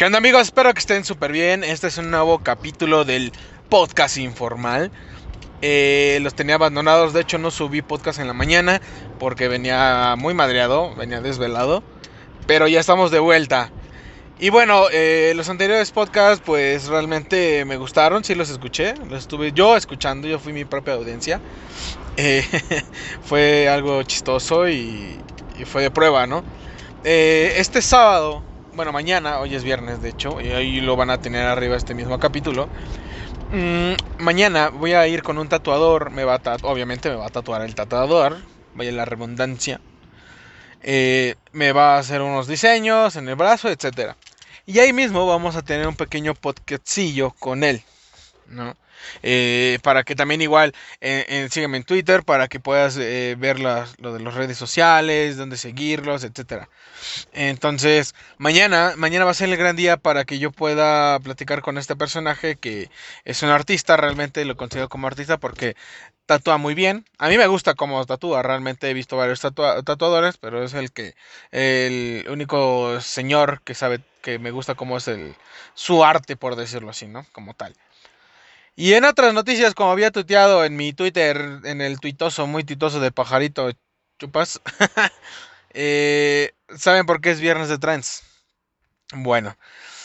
¿Qué onda amigos? Espero que estén súper bien. Este es un nuevo capítulo del podcast informal. Eh, los tenía abandonados, de hecho no subí podcast en la mañana porque venía muy madreado, venía desvelado. Pero ya estamos de vuelta. Y bueno, eh, los anteriores podcasts pues realmente me gustaron, sí los escuché, los estuve yo escuchando, yo fui mi propia audiencia. Eh, fue algo chistoso y, y, fue de prueba, ¿no? este sábado bueno, mañana, hoy es viernes de hecho, y ahí lo van a tener arriba este mismo capítulo. Mm, mañana voy a ir con un tatuador, me va obviamente me va a tatuar el tatuador, vaya la redundancia. Eh, me va a hacer unos diseños en el brazo, etc. Y ahí mismo vamos a tener un pequeño podcastillo con él, ¿no? Eh, para que también igual eh, sígueme en Twitter para que puedas eh, ver lo de las redes sociales, dónde seguirlos, etcétera. Entonces, mañana, mañana va a ser el gran día para que yo pueda platicar con este personaje que es un artista, realmente lo considero como artista porque tatúa muy bien. A mí me gusta cómo tatúa, realmente he visto varios tatuadores, pero es el que el único señor que sabe que me gusta cómo es el su arte por decirlo así, ¿no? Como tal. Y en otras noticias, como había tuiteado en mi Twitter, en el tuitoso, muy tuitoso de pajarito chupas, eh, ¿saben por qué es viernes de trans? Bueno,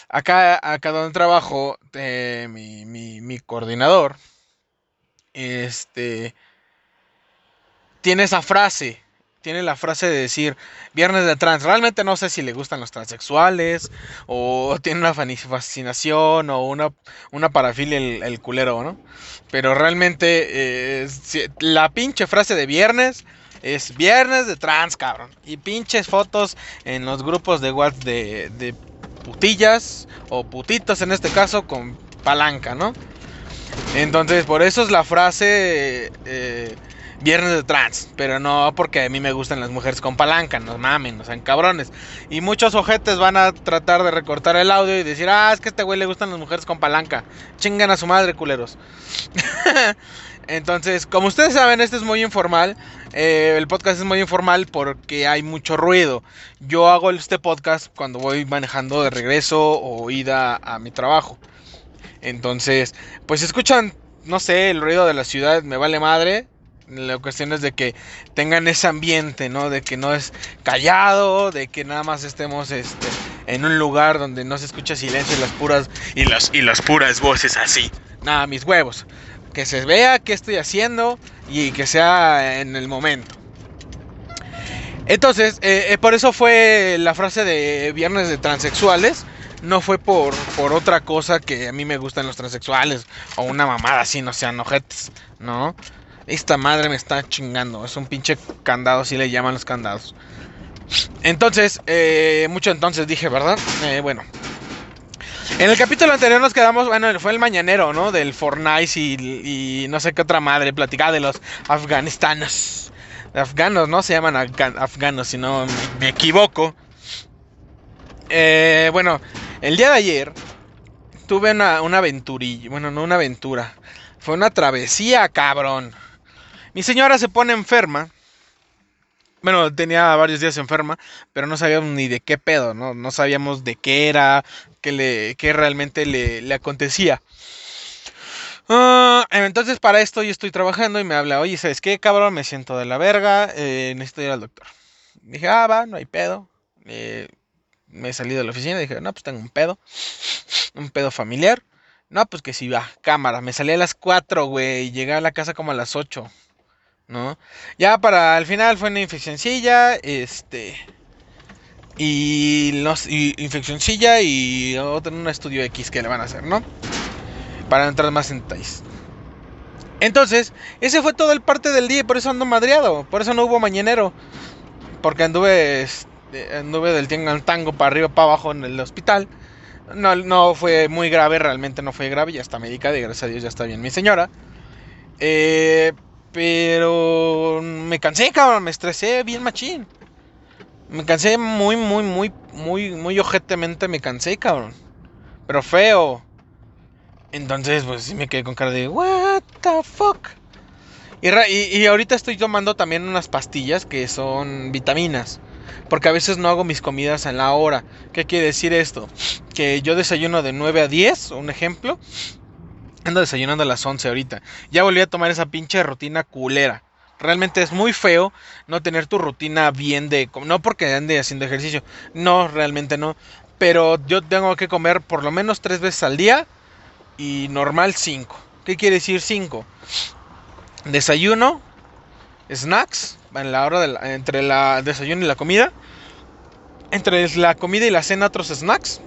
acá, acá donde trabajo, eh, mi, mi, mi coordinador, este, tiene esa frase tiene la frase de decir viernes de trans. Realmente no sé si le gustan los transexuales o tiene una fascinación o una, una parafilia el, culero, ¿no? Pero realmente eh, la pinche frase de viernes es viernes de trans, cabrón. Y pinches fotos en los grupos de WhatsApp de, putillas o putitos en este caso con palanca, ¿no? Entonces por eso es la frase... Eh, viernes de trans, pero no porque a mí me gustan las mujeres con palanca, no mamen, no sean cabrones. Y muchos ojetes van a tratar de recortar el audio y decir, ah, es que a este güey le gustan las mujeres con palanca. Chingan a su madre, culeros. Entonces, como ustedes saben, este es muy informal. Eh, el podcast es muy informal porque hay mucho ruido. Yo hago este podcast cuando voy manejando de regreso o ida a mi trabajo. Entonces, pues escuchan, no sé, el ruido de la ciudad, me vale madre. La cuestión es de que tengan ese ambiente, ¿no? De que no es callado, de que nada más estemos este, en un lugar donde no se escucha silencio y las puras y las, y las puras voces así. Nada, mis huevos. Que se vea qué estoy haciendo y que sea en el momento. Entonces, eh, eh, por eso fue la frase de viernes de transexuales. No fue por, por otra cosa que a mí me gustan los transexuales o una mamada así, no sean ojetes, ¿no? Esta madre me está chingando. Es un pinche candado, así le llaman los candados. Entonces, eh, mucho entonces dije, ¿verdad? Eh, bueno. En el capítulo anterior nos quedamos, bueno, fue el mañanero, ¿no? Del Fortnite y, no sé qué otra madre, platicaba de los afganistanos. Afganos, no se llaman afganos, si no me equivoco. Eh, bueno, el día de ayer tuve una, una aventurilla, bueno, no una aventura, fue una travesía, cabrón. Mi señora se pone enferma. Bueno, tenía varios días enferma, pero no sabíamos ni de qué pedo, ¿no? No sabíamos de qué era, qué, le, qué realmente le, acontecía. Ah, entonces para esto yo estoy trabajando y me habla, oye, ¿sabes qué, cabrón? Me siento de la verga, eh, necesito ir al doctor. Dije, ah, va, no hay pedo. Eh, me salí de la oficina y dije, no, pues tengo un pedo. Un pedo familiar. No, pues que si va, cámara. Me salí a las 4, güey, y llegué a la casa como a las 8. ¿No? Ya para el final fue una infeccioncilla, este... Y, los, y infeccioncilla y otro un estudio X que le van a hacer, ¿no? Para entrar más en detalles. Entonces, ese fue todo el parte del día y por eso ando madreado. Por eso no hubo mañanero. Porque anduve, este, anduve del tango para arriba, para abajo en el hospital. No, no fue muy grave, realmente no fue grave. Ya está medicada y gracias a Dios ya está bien mi señora. Eh, pero me cansé, cabrón, me estresé bien machín. Me cansé muy, muy, muy, muy, muy ojetemente me cansé, cabrón. Pero feo. Entonces, pues sí me quedé con cara de, what the fuck. Y, y, ahorita estoy tomando también unas pastillas que son vitaminas. Porque a veces no hago mis comidas en la hora. ¿Qué quiere decir esto? que yo desayuno de 9 a 10, un ejemplo. Ando desayunando a las 11 ahorita. Ya volví a tomar esa pinche rutina culera. Realmente es muy feo no tener tu rutina bien de... No porque ande haciendo ejercicio. No, realmente no. Pero yo tengo que comer por lo menos tres veces al día. Y normal 5. ¿Qué quiere decir 5? Desayuno. Snacks. En la hora de entre la desayuno y la comida. Entre la comida y la cena otros snacks.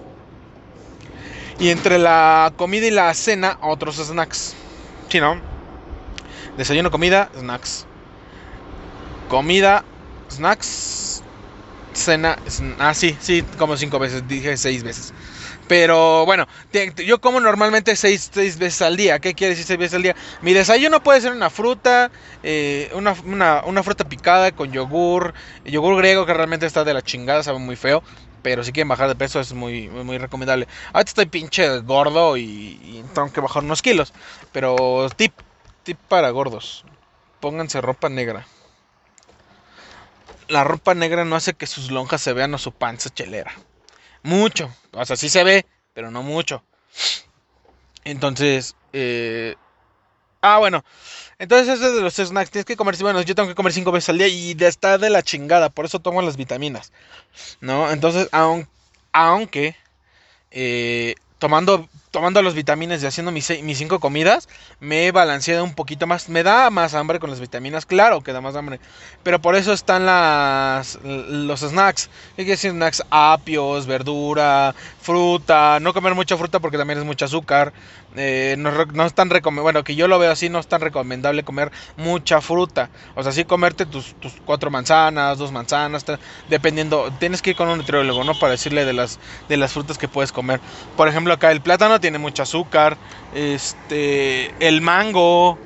Y entre la comida y la cena otros snacks. Si no. Desayuno, comida, snacks comida, snacks, cena, ah sí, sí, como cinco veces, dije seis veces. Pero bueno, yo como normalmente seis, veces al día. ¿Qué quiere decir seis veces al día? Mi desayuno puede ser una fruta, eh, una, una, fruta picada con yogur, yogur griego que realmente está de la chingada, sabe muy feo. Pero si quieren bajar de peso es muy, muy, recomendable. Ahorita estoy pinche gordo y, tengo que bajar unos kilos. Pero tip, tip para gordos. Pónganse ropa negra la ropa negra no hace que sus lonjas se vean o su panza chelera. Mucho. O sea, sí se ve, pero no mucho. Entonces, eh... ah, bueno. Entonces, eso de los snacks. Tienes que comer, bueno, yo tengo que comer cinco veces al día y estar de la chingada. Por eso tomo las vitaminas. ¿No? Entonces, aunque, eh, tomando tomando las vitaminas y haciendo mis, cinco comidas, me he balanceado un poquito más. Me da más hambre con las vitaminas, claro que da más hambre. Pero por eso están los snacks. ¿Qué quiere decir snacks? Apios, verdura, fruta. No comer mucha fruta porque también es mucho azúcar. Eh, no, es tan bueno, que yo lo veo así, no es tan recomendable comer mucha fruta. O sea, sí comerte tus, tus cuatro manzanas, dos manzanas, dependiendo, tienes que ir con un nutriólogo, ¿no? Para decirle de las, de las frutas que puedes comer. Por ejemplo, acá el plátano tiene mucho azúcar, este, el mango,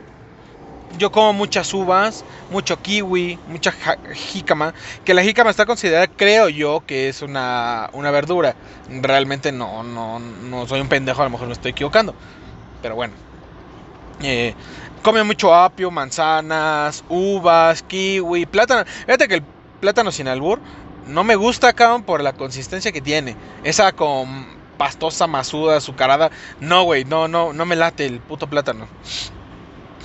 yo como muchas uvas, mucho kiwi, mucha jícama, que la jícama está considerada, creo yo, que es una, una verdura. Realmente no, no, no soy un pendejo, a lo mejor me estoy equivocando. Pero bueno. Eh, come mucho apio, manzanas, uvas, kiwi, plátano. Fíjate que el plátano sin albur no me gusta, cabrón, por la consistencia que tiene. Esa con pastosa, masuda, azucarada. No, güey, no, no, no me late el puto plátano.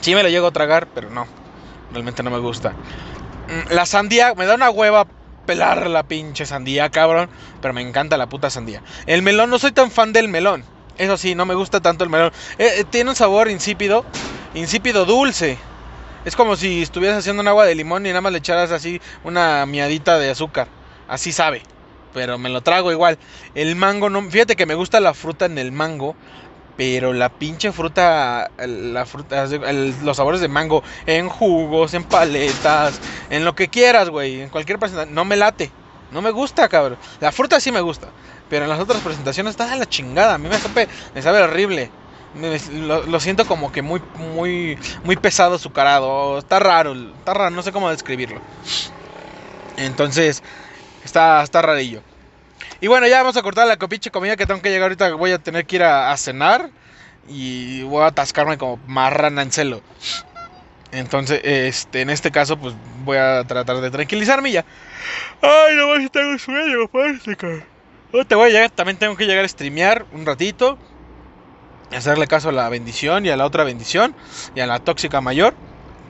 Sí me lo llego a tragar, pero no. Realmente no me gusta. Mm, la sandía, me da una hueva pelar la pinche sandía, cabrón. Pero me encanta la puta sandía. El melón, no soy tan fan del melón. Eso sí, no me gusta tanto el melón. Eh, eh, tiene un sabor insípido. Insípido dulce. Es como si estuvieras haciendo un agua de limón y nada más le echaras así una miadita de azúcar. Así sabe. Pero me lo trago igual. El mango no. Fíjate que me gusta la fruta en el mango. Pero la pinche fruta, la fruta, los sabores de mango en jugos, en paletas, en lo que quieras, güey, en cualquier presentación, no me late, no me gusta, cabrón. La fruta sí me gusta, pero en las otras presentaciones está de la chingada, a mí me sabe, me sabe horrible. lo, siento como que muy, muy, muy pesado, azucarado, está raro, está raro, no sé cómo describirlo. Entonces, está, está rarillo. Y bueno, ya vamos a cortar la copiche comida que tengo que llegar ahorita. Voy a tener que ir a, cenar. Y voy a atascarme como marrana en celo. Entonces, este, en este caso, pues voy a tratar de tranquilizarme ya. Ay, no más tengo sueño, parece te voy a llegar, también tengo que llegar a streamear un ratito. Hacerle caso a la bendición y a la otra bendición. Y a la tóxica mayor.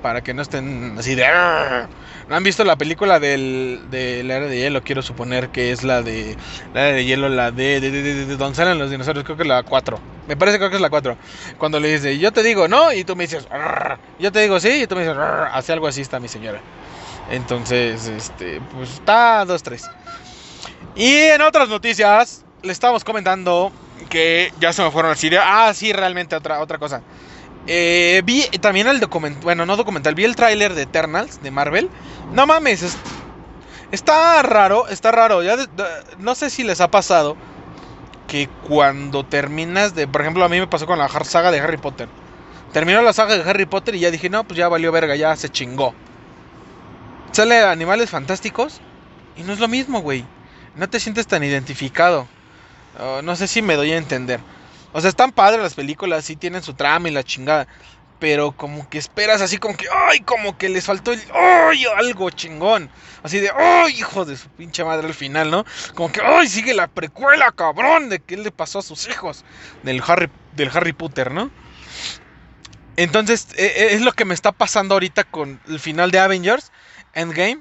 Para que no estén así de... ¿No han visto la película del, de la era de hielo? Quiero suponer que es la de la de hielo, la de, de, de, de, donde salen los dinosaurios, creo que es la 4. Me parece creo que es la 4. Cuando le dice, yo te digo no, y tú me dices, yo te digo sí, y tú me dices, hace algo así está mi señora. Entonces, este, pues está 2-3. Y en otras noticias, le estamos comentando que ya se me fueron al Siria. Ah, sí, realmente otra, otra cosa. Eh, vi también el documental, bueno, no documental, vi el tráiler de Eternals de Marvel. No mames, está raro, está raro. Ya no sé si les ha pasado que cuando terminas de, por ejemplo, a mí me pasó con la saga de Harry Potter. Terminó la saga de Harry Potter y ya dije, no, pues ya valió verga, ya se chingó. Sale Animales Fantásticos y no es lo mismo, güey. No te sientes tan identificado. no sé si me doy a entender. O sea, están padres las películas, sí tienen su trama y la chingada. pero como que esperas así como que, ay, como que les faltó el, ay, algo chingón. Así de, ay, hijo de su pinche madre al final, ¿no? Como que, ay, sigue la precuela, cabrón, de qué le pasó a sus hijos del Harry, del Harry Potter, ¿no? Entonces, e, e, es lo que me está pasando ahorita con el final de Avengers, Endgame.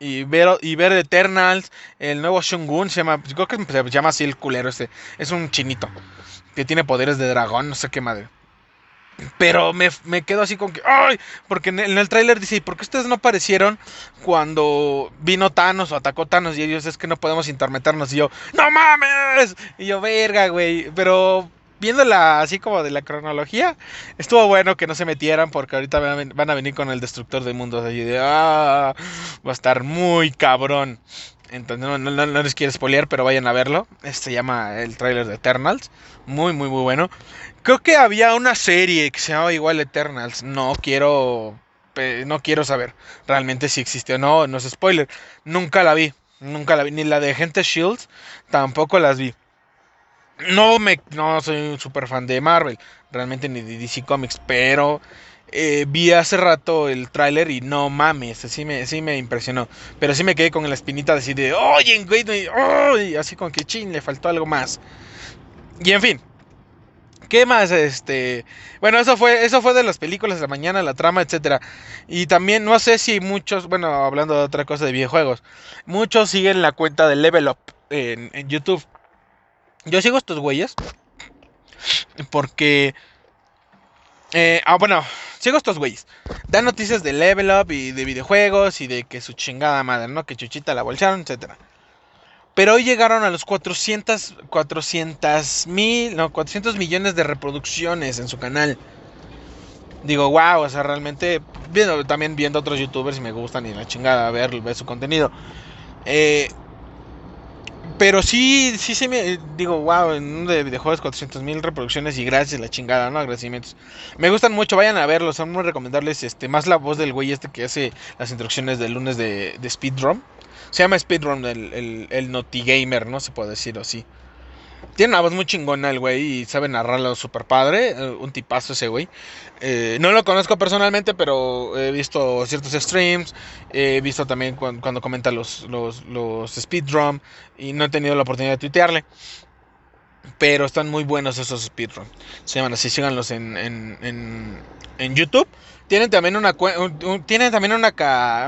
Y ver, y ver Eternals, el nuevo Shungun, se llama, creo que se llama así el culero este. Es un chinito que tiene poderes de dragón, no sé qué madre. Pero me, quedo así con que, ¡ay! Porque en el, tráiler dice, ¿y por qué ustedes no aparecieron cuando vino Thanos o atacó Thanos? Y ellos es que no podemos intermeternos. Y yo, ¡no mames! Y yo, verga, güey. Pero viéndola así como de la cronología, estuvo bueno que no se metieran porque ahorita van a venir con el destructor de mundos. Allí de, ¡ah! Va a estar muy cabrón. Entonces no, no, no, les quiero spoilear, pero vayan a verlo. Este se llama el tráiler de Eternals. Muy, muy, muy bueno. Creo que había una serie que se llamaba igual Eternals. No quiero. No quiero saber realmente si existe o no. No es spoiler. Nunca la vi. Nunca la vi. Ni la de Gente Shields. Tampoco las vi. No me. No soy un super fan de Marvel. Realmente ni de DC Comics. Pero. Eh, vi hace rato el tráiler y no mames, sí me, sí me impresionó. Pero sí me quedé con la espinita de así de, oye, así como que chin, le faltó algo más. Y en fin, ¿Qué más? Este. Bueno, eso fue, eso fue de las películas de la mañana, la trama, etcétera. Y también, no sé si muchos, bueno, hablando de otra cosa de videojuegos, muchos siguen la cuenta de Level Up en, en YouTube. Yo sigo estos güeyes. Porque. Eh, ah, bueno, sigo estos güeyes. Dan noticias de Level Up y de videojuegos y de que su chingada madre, ¿no? Que Chuchita la bolsaron, etcétera. Pero hoy llegaron a los 400, 400 mil, no, 400 millones de reproducciones en su canal. Digo, wow, o sea, realmente, viendo, también viendo otros youtubers y me gustan y la chingada ver, ver su contenido. Eh, pero sí, sí se me. Digo, wow, en uno de videojuegos 400 mil reproducciones y gracias, la chingada, ¿no? Agradecimientos. Me gustan mucho, vayan a verlos. Son muy recomendables. Este, más la voz del güey este que hace las instrucciones del lunes de, de Speedrun. Se llama Speedrun, el, el, el Naughty Gamer, ¿no? Se puede decir así. Tiene una voz muy chingona el güey y sabe narrarlo super padre. Eh, un tipazo ese güey. Eh, no lo conozco personalmente, pero he visto ciertos streams. He visto también cuando, comenta los, los, los speedrun. Y no he tenido la oportunidad de tuitearle. Pero están muy buenos esos speedrun. Se llaman así, síganlos en, en, en, en YouTube. Tienen también una, tienen también una,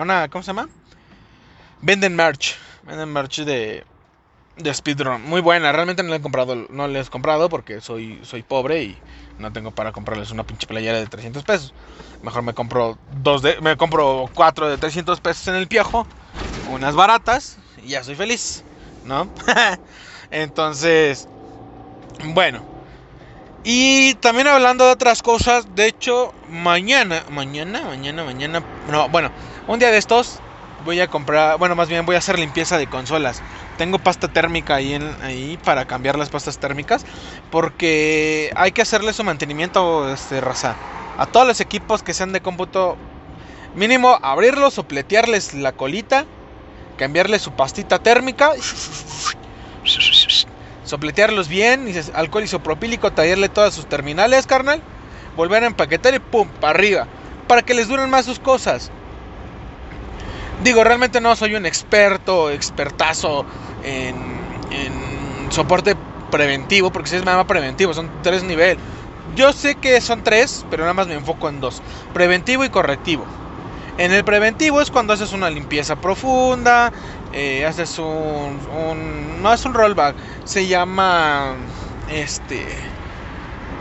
una. ¿Cómo se llama? Venden merch. Venden merch de, de speedrun. Muy buena. Realmente no le he comprado. No le he comprado porque soy, soy pobre y no tengo para comprarles una pinche playera de 300 pesos. Mejor me compro dos de, me compro cuatro de 300 pesos en el piojo. Unas baratas. Y ya soy feliz. ¿No? Entonces. Bueno. Y también hablando de otras cosas. De hecho, mañana. Mañana, mañana, mañana. No, bueno. Un día de estos voy a comprar, bueno, más bien voy a hacer limpieza de consolas. Tengo pasta térmica ahí, en, ahí para cambiar las pastas térmicas. Porque hay que hacerle su mantenimiento, este, raza. A todos los equipos que sean de cómputo, mínimo abrirlos, sopletearles la colita, cambiarle su pastita térmica, sopletearlos bien, alcohol isopropílico, tallarle todas sus terminales, carnal, volver a empaquetar y pum, para arriba, para que les duren más sus cosas. Digo, realmente no soy un experto, expertazo en, soporte preventivo, porque si es nada preventivo, son tres niveles. Yo sé que son tres, pero nada más me enfoco en dos: preventivo y correctivo. En el preventivo es cuando haces una limpieza profunda, eh, haces un, No es un rollback, se llama. Este.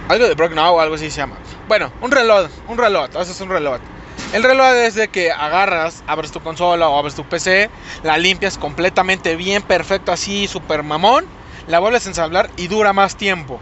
Algo de Brock o algo así se llama. Bueno, un reloj, un reloj, haces un reloj. El reloj es de que agarras, abres tu consola o abres tu PC, la limpias completamente bien, perfecto, así, super mamón, la vuelves a ensamblar y dura más tiempo.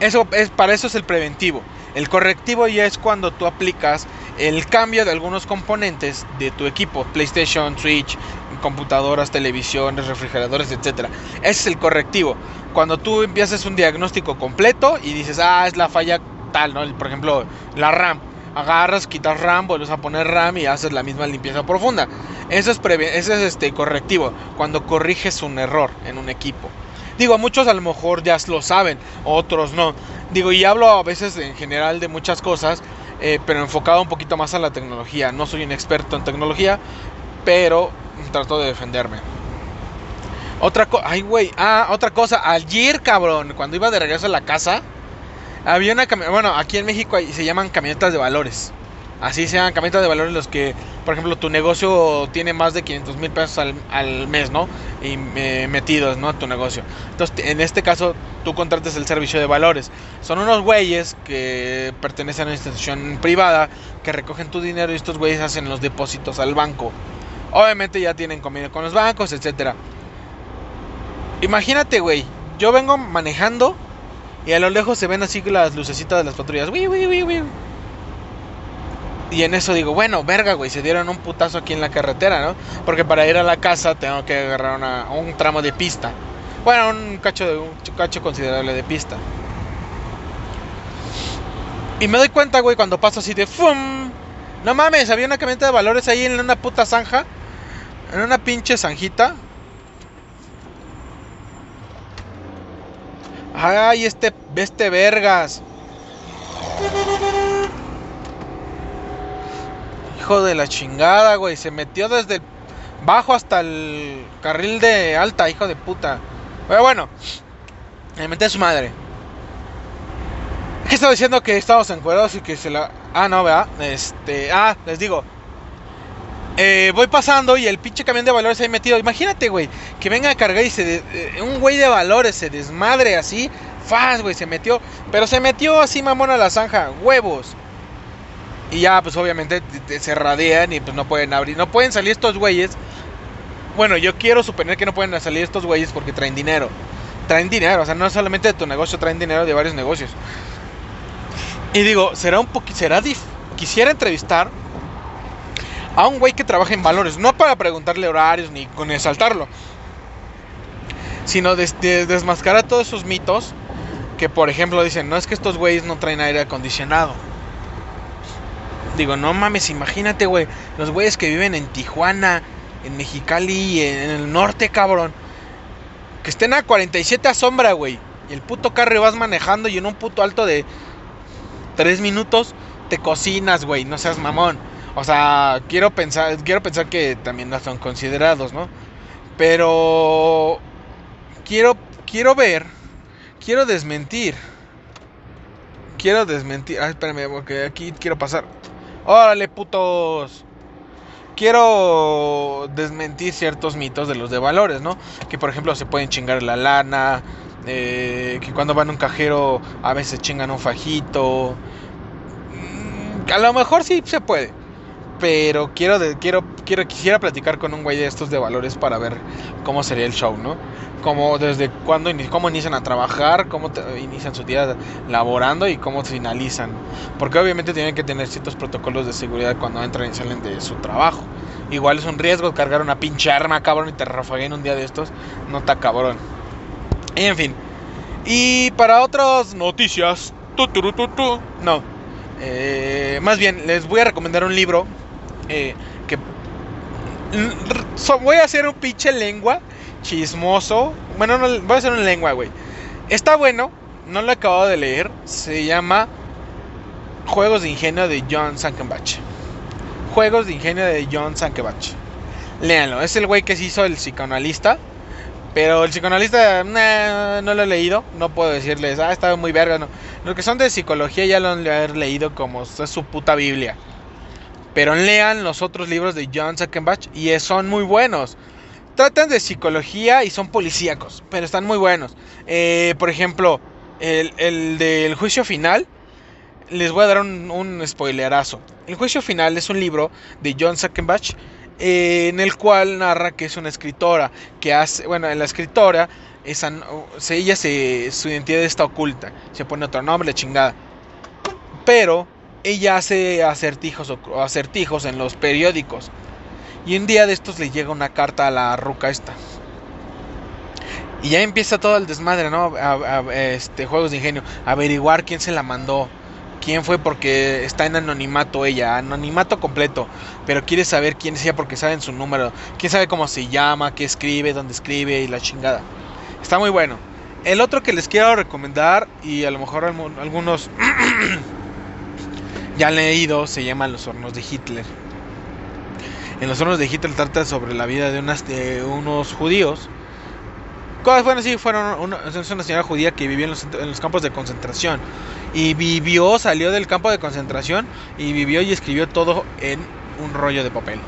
Eso es, para eso es el preventivo. El correctivo ya es cuando tú aplicas el cambio de algunos componentes de tu equipo, PlayStation, Switch, computadoras, televisiones, refrigeradores, etc. Ese es el correctivo. Cuando tú empiezas un diagnóstico completo y dices, ah, es la falla tal, ¿no? Por ejemplo, la RAM agarras, quitas RAM, vuelves a poner RAM y haces la misma limpieza profunda. Eso es, eso es este, correctivo, cuando corriges un error en un equipo. Digo, muchos a lo mejor ya lo saben, otros no. Digo, y hablo a veces en general de muchas cosas. eh, pero enfocado un poquito más a la tecnología. No soy un experto en tecnología, pero trato de defenderme. Otra cosa, ay güey, ah, otra cosa, ayer cabrón, cuando iba de regreso a la casa, había una camioneta, bueno, aquí en México se llaman camionetas de valores. Así se llaman camionetas de valores los que, por ejemplo, tu negocio tiene más de 500 mil pesos al, mes, ¿no? Y eh, metidos, ¿no? A tu negocio. Entonces, en este caso, tú contratas el servicio de valores. Son unos güeyes que pertenecen a una institución privada que recogen tu dinero y estos güeyes hacen los depósitos al banco. Obviamente ya tienen convenio con los bancos, etcétera. Imagínate, güey, yo vengo manejando y a lo lejos se ven así las lucecitas de las patrullas. Y en eso digo, bueno, verga, güey, se dieron un putazo aquí en la carretera, ¿no? Porque para ir a la casa tengo que agarrar un tramo de pista. Bueno, un cacho, de, un cacho considerable de pista. Y me doy cuenta, güey, cuando paso así de ¡fum! No mames, había una camioneta de valores ahí en una puta zanja. En una pinche zanjita. Ay, este, este vergas. Hijo de la chingada, güey. Se metió desde el bajo hasta el carril de alta, hijo de puta. Pero bueno, me metí a su madre. ¿Qué estaba diciendo que estábamos encuadrados y que se la. Ah, no, vea. Este. Ah, les digo. Eh, voy pasando y el pinche camión de valores ahí metido. Imagínate, güey, que venga a cargar y se. Eh, un güey de valores se desmadre así. Faz, güey, se metió. Pero se metió así, mamón, a la zanja. Huevos. Y ya, pues obviamente se radean y pues no pueden abrir. No pueden salir estos güeyes. Bueno, yo quiero suponer que no pueden salir estos güeyes porque traen dinero. Traen dinero, o sea, no solamente de tu negocio, traen dinero de varios negocios. Y digo, será un poquito. Quisiera entrevistar a un güey que trabaja en valores, no para preguntarle horarios ni con exaltarlo, sino de, desmascarar todos esos mitos que, por ejemplo, dicen, no es que estos güeyes no traen aire acondicionado. Digo, no mames, imagínate, güey, los güeyes que viven en Tijuana, en Mexicali, en, el norte, cabrón, que estén a 47 a sombra, güey, y el puto carro vas manejando y en un puto alto de 3 minutos te cocinas, güey, no seas mamón. O sea, quiero pensar, quiero pensar que también no son considerados, ¿no? Pero quiero quiero ver, quiero desmentir. Quiero desmentir. Ay, espérame, porque aquí quiero pasar. Órale, putos. Quiero desmentir ciertos mitos de los de valores, ¿no? Que por ejemplo se pueden chingar la lana, eh, que cuando van a un cajero a veces chingan un fajito. Mm, a lo mejor sí se puede pero quiero, quiero, quiero, quisiera platicar con un güey de estos de valores para ver cómo sería el show, ¿no? Como desde cuándo cómo inician a trabajar, cómo inician su día laborando y cómo finalizan. Porque obviamente tienen que tener ciertos protocolos de seguridad cuando entran y salen de su trabajo. Igual es un riesgo cargar una pinche arma, cabrón, y te rafaguen un día de estos. No está cabrón. Y en fin. Y para otras noticias. Tu, no. Eh, más bien, les voy a recomendar un libro eh, que voy a hacer un pinche lengua chismoso. Bueno, no, voy a hacer una lengua, güey. Está bueno, no lo he acabado de leer. Se llama Juegos de Ingenio de John Sankenbach. Juegos de Ingenio de John Sankenbach. Léanlo, es el güey que se hizo el psicoanalista. Pero el psicoanalista no lo he leído. No puedo decirles, ah, estaba muy verga. No. Los que son de psicología ya lo han leído como es su puta Biblia. Pero lean los otros libros de John Sackenbach y son muy buenos. Tratan de psicología y son policíacos, pero están muy buenos. Eh, por ejemplo, el, del juicio final. Les voy a dar un, spoilerazo. El juicio final es un libro de John Sackenbach eh, en el cual narra que es una escritora que hace, bueno, la escritora, esa, ella se, su identidad está oculta, se pone otro nombre, chingada. Pero ella hace acertijos o acertijos en los periódicos. Y un día de estos le llega una carta a la ruca esta. Y ya empieza todo el desmadre, ¿no? este, juegos de ingenio. Averiguar quién se la mandó. Quién fue porque está en anonimato ella. Anonimato completo. Pero quiere saber quién es ella porque saben su número. Quién sabe cómo se llama, qué escribe, dónde escribe y la chingada. Está muy bueno. El otro que les quiero recomendar y a lo mejor algunos ya leído, se llama Los hornos de Hitler. En Los hornos de Hitler trata sobre la vida de, unos judíos. Bueno, sí, fueron una, es una señora judía que vivió en los, campos de concentración. Y vivió, salió del campo de concentración y vivió y escribió todo en un rollo de papel.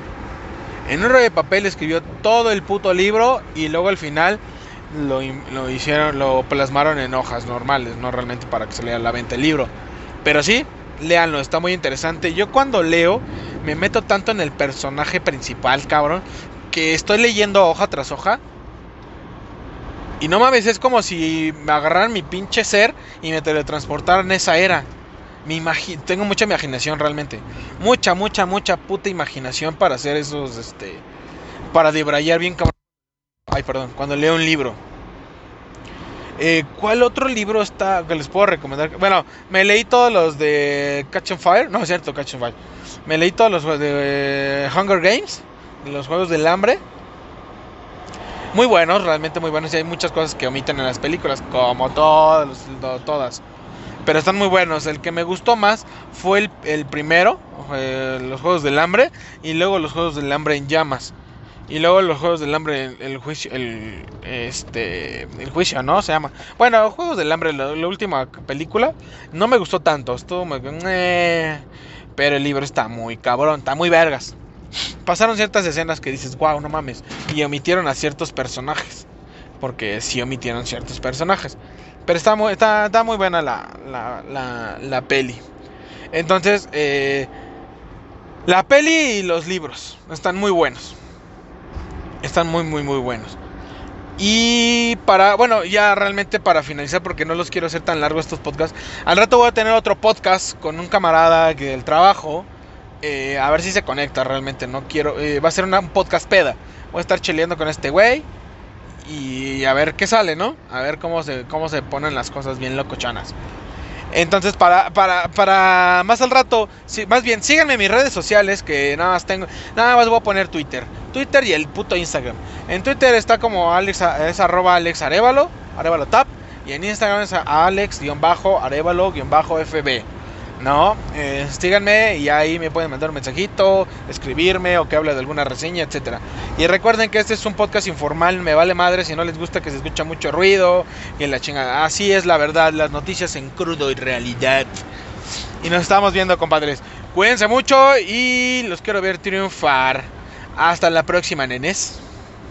En un rollo de papel escribió todo el puto libro y luego al final lo, lo, hicieron, lo plasmaron en hojas normales, no realmente para que se lea la venta el libro. Pero sí, léanlo, está muy interesante. Yo cuando leo me meto tanto en el personaje principal, cabrón, que estoy leyendo hoja tras hoja. Y no mames, es como si me agarraran mi pinche ser y me teletransportaran esa era. Mi tengo mucha imaginación realmente. Mucha, mucha, mucha puta imaginación para hacer esos, este... Para debrayar bien cabrón. Ay, perdón, cuando leo un libro. Eh, ¿Cuál otro libro está que les puedo recomendar? Bueno, me leí todos los de Catch and Fire. No, es cierto, Catch and Fire. Me leí todos los de Hunger Games. Los Juegos del Hambre. Muy buenos, realmente muy buenos. Y hay muchas cosas que omiten en las películas, como todos, todas. Pero están muy buenos. El que me gustó más fue el, el primero, eh, los Juegos del Hambre. Y luego los Juegos del Hambre en llamas. Y luego los Juegos del Hambre, el, juicio, el, este, el juicio, ¿no? Se llama. Bueno, Juegos del Hambre, la, última película, no me gustó tanto. Estuvo muy... Eh, pero el libro está muy cabrón, está muy vergas. Pasaron ciertas escenas que dices, wow, no mames. Y omitieron a ciertos personajes. Porque sí omitieron ciertos personajes. Pero está muy, está, está muy buena la, la, la, la peli. Entonces, eh, la peli y los libros están muy buenos. Están muy, muy, muy buenos. Y para, bueno, ya realmente para finalizar, porque no los quiero hacer tan largos estos podcasts. Al rato voy a tener otro podcast con un camarada del trabajo. Eh, a ver si se conecta realmente. No quiero. Eh, va a ser una, un podcast peda. Voy a estar cheleando con este güey. Y a ver qué sale, ¿no? A ver cómo se, cómo se ponen las cosas bien locochanas. Entonces, para, para, para más al rato, más bien, síganme en mis redes sociales, que nada más tengo, nada más voy a poner Twitter. Twitter y el puto Instagram. En Twitter está como Alex, es arroba Alex Arevalo, Arevalo Tap, y en Instagram es Alex-Arevalo-FB. ¿No? Eh, síganme y ahí me pueden mandar un mensajito, escribirme o que hable de alguna reseña, etcétera. Y recuerden que este es un podcast informal, me vale madre si no les gusta que se escucha mucho ruido y la chingada. Así es la verdad, las noticias en crudo y realidad. Y nos estamos viendo, compadres. Cuídense mucho y los quiero ver triunfar. Hasta la próxima, nenes.